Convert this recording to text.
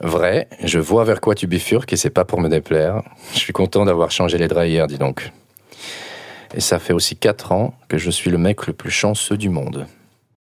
Vrai, je vois vers quoi tu bifurques et c'est pas pour me déplaire. Je suis content d'avoir changé les draps hier, dis donc. Et ça fait aussi 4 ans que je suis le mec le plus chanceux du monde.